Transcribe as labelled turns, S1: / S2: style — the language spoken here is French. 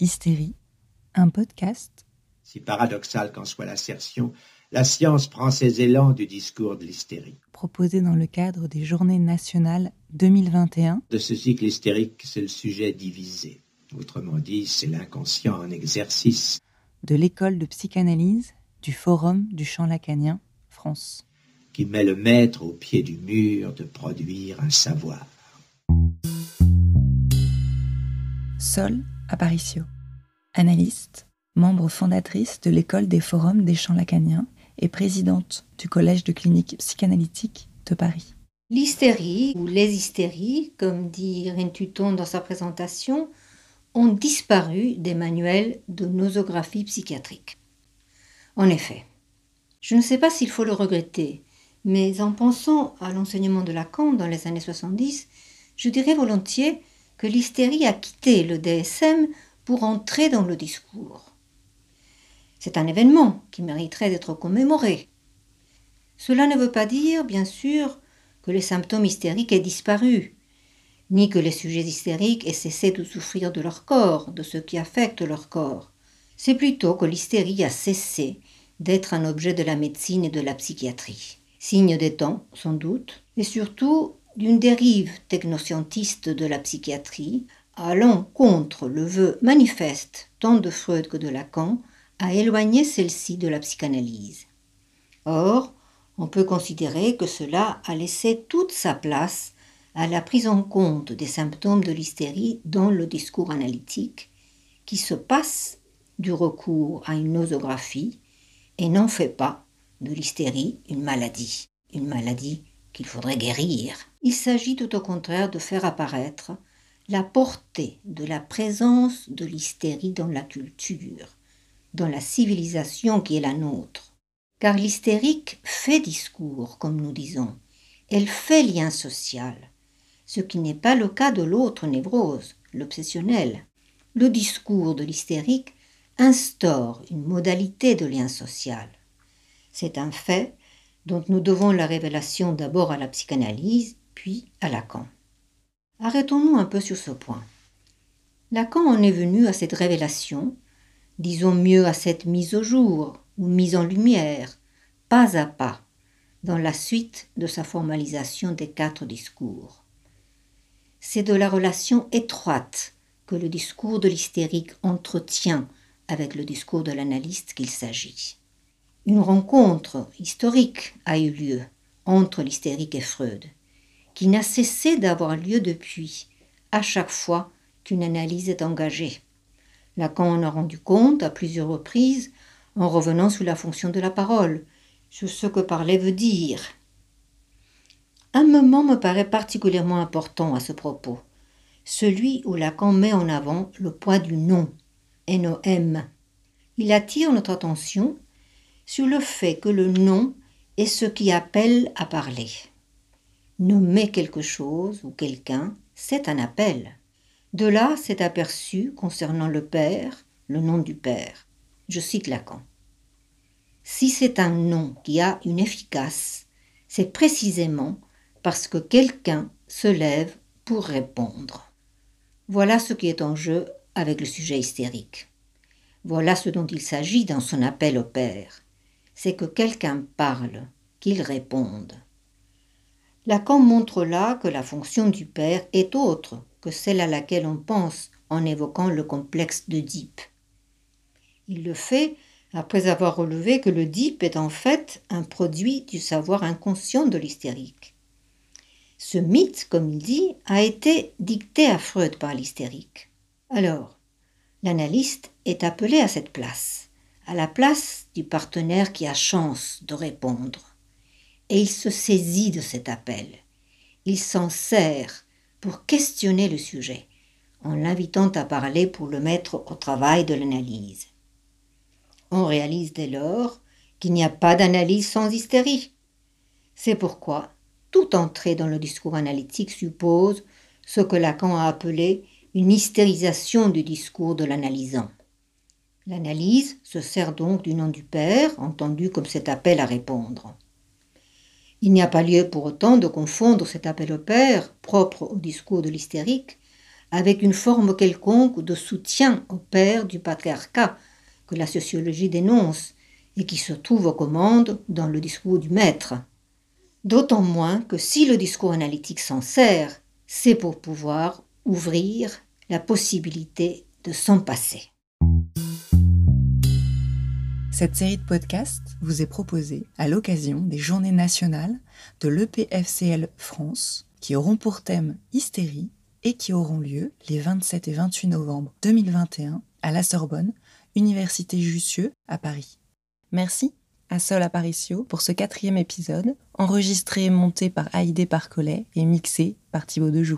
S1: Hystérie, un podcast.
S2: Si paradoxal qu'en soit l'assertion, la science prend ses élans du discours de l'hystérie.
S1: Proposé dans le cadre des Journées nationales 2021.
S2: De ce cycle hystérique, c'est le sujet divisé. Autrement dit, c'est l'inconscient en exercice.
S1: De l'école de psychanalyse du Forum du champ lacanien, France.
S2: Qui met le maître au pied du mur de produire un savoir.
S1: Sol Aparicio, analyste, membre fondatrice de l'école des forums des champs lacaniens et présidente du Collège de clinique psychanalytique de Paris.
S3: L'hystérie, ou les hystéries, comme dit Rentuton dans sa présentation, ont disparu des manuels de nosographie psychiatrique. En effet, je ne sais pas s'il faut le regretter, mais en pensant à l'enseignement de Lacan dans les années 70, je dirais volontiers que l'hystérie a quitté le DSM pour entrer dans le discours. C'est un événement qui mériterait d'être commémoré. Cela ne veut pas dire, bien sûr, que les symptômes hystériques aient disparu, ni que les sujets hystériques aient cessé de souffrir de leur corps, de ce qui affecte leur corps. C'est plutôt que l'hystérie a cessé d'être un objet de la médecine et de la psychiatrie. Signe des temps, sans doute, et surtout d'une dérive technoscientiste de la psychiatrie, allant contre le vœu manifeste tant de Freud que de Lacan à éloigner celle-ci de la psychanalyse. Or, on peut considérer que cela a laissé toute sa place à la prise en compte des symptômes de l'hystérie dans le discours analytique, qui se passe du recours à une nosographie et n'en fait pas de l'hystérie une maladie, une maladie qu'il faudrait guérir. Il s'agit tout au contraire de faire apparaître la portée de la présence de l'hystérie dans la culture, dans la civilisation qui est la nôtre. Car l'hystérique fait discours, comme nous disons, elle fait lien social, ce qui n'est pas le cas de l'autre névrose, l'obsessionnel. Le discours de l'hystérique instaure une modalité de lien social. C'est un fait dont nous devons la révélation d'abord à la psychanalyse, puis à Lacan. Arrêtons-nous un peu sur ce point. Lacan en est venu à cette révélation, disons mieux à cette mise au jour ou mise en lumière, pas à pas, dans la suite de sa formalisation des quatre discours. C'est de la relation étroite que le discours de l'hystérique entretient avec le discours de l'analyste qu'il s'agit. Une rencontre historique a eu lieu entre l'hystérique et Freud, qui n'a cessé d'avoir lieu depuis, à chaque fois qu'une analyse est engagée. Lacan en a rendu compte à plusieurs reprises en revenant sous la fonction de la parole, sur ce que parler veut dire. Un moment me paraît particulièrement important à ce propos, celui où Lacan met en avant le poids du nom, NOM. Il attire notre attention sur le fait que le nom est ce qui appelle à parler. Nommer quelque chose ou quelqu'un, c'est un appel. De là, c'est aperçu concernant le Père, le nom du Père. Je cite Lacan. Si c'est un nom qui a une efficace, c'est précisément parce que quelqu'un se lève pour répondre. Voilà ce qui est en jeu avec le sujet hystérique. Voilà ce dont il s'agit dans son appel au Père c'est que quelqu'un parle, qu'il réponde. Lacan montre là que la fonction du père est autre que celle à laquelle on pense en évoquant le complexe d'Oedipe. Il le fait après avoir relevé que l'Oedipe est en fait un produit du savoir inconscient de l'hystérique. Ce mythe, comme il dit, a été dicté à Freud par l'hystérique. Alors, l'analyste est appelé à cette place à la place du partenaire qui a chance de répondre. Et il se saisit de cet appel. Il s'en sert pour questionner le sujet, en l'invitant à parler pour le mettre au travail de l'analyse. On réalise dès lors qu'il n'y a pas d'analyse sans hystérie. C'est pourquoi toute entrée dans le discours analytique suppose ce que Lacan a appelé une hystérisation du discours de l'analysant. L'analyse se sert donc du nom du Père, entendu comme cet appel à répondre. Il n'y a pas lieu pour autant de confondre cet appel au Père, propre au discours de l'hystérique, avec une forme quelconque de soutien au père du patriarcat que la sociologie dénonce et qui se trouve aux commandes dans le discours du maître. D'autant moins que si le discours analytique s'en sert, c'est pour pouvoir ouvrir la possibilité de s'en passer.
S1: Cette série de podcasts vous est proposée à l'occasion des Journées nationales de l'EPFCL France qui auront pour thème Hystérie et qui auront lieu les 27 et 28 novembre 2021 à la Sorbonne, Université Jussieu à Paris. Merci à Sol Aparicio pour ce quatrième épisode, enregistré et monté par Haïdé Parcollet et mixé par Thibaut Dejoux.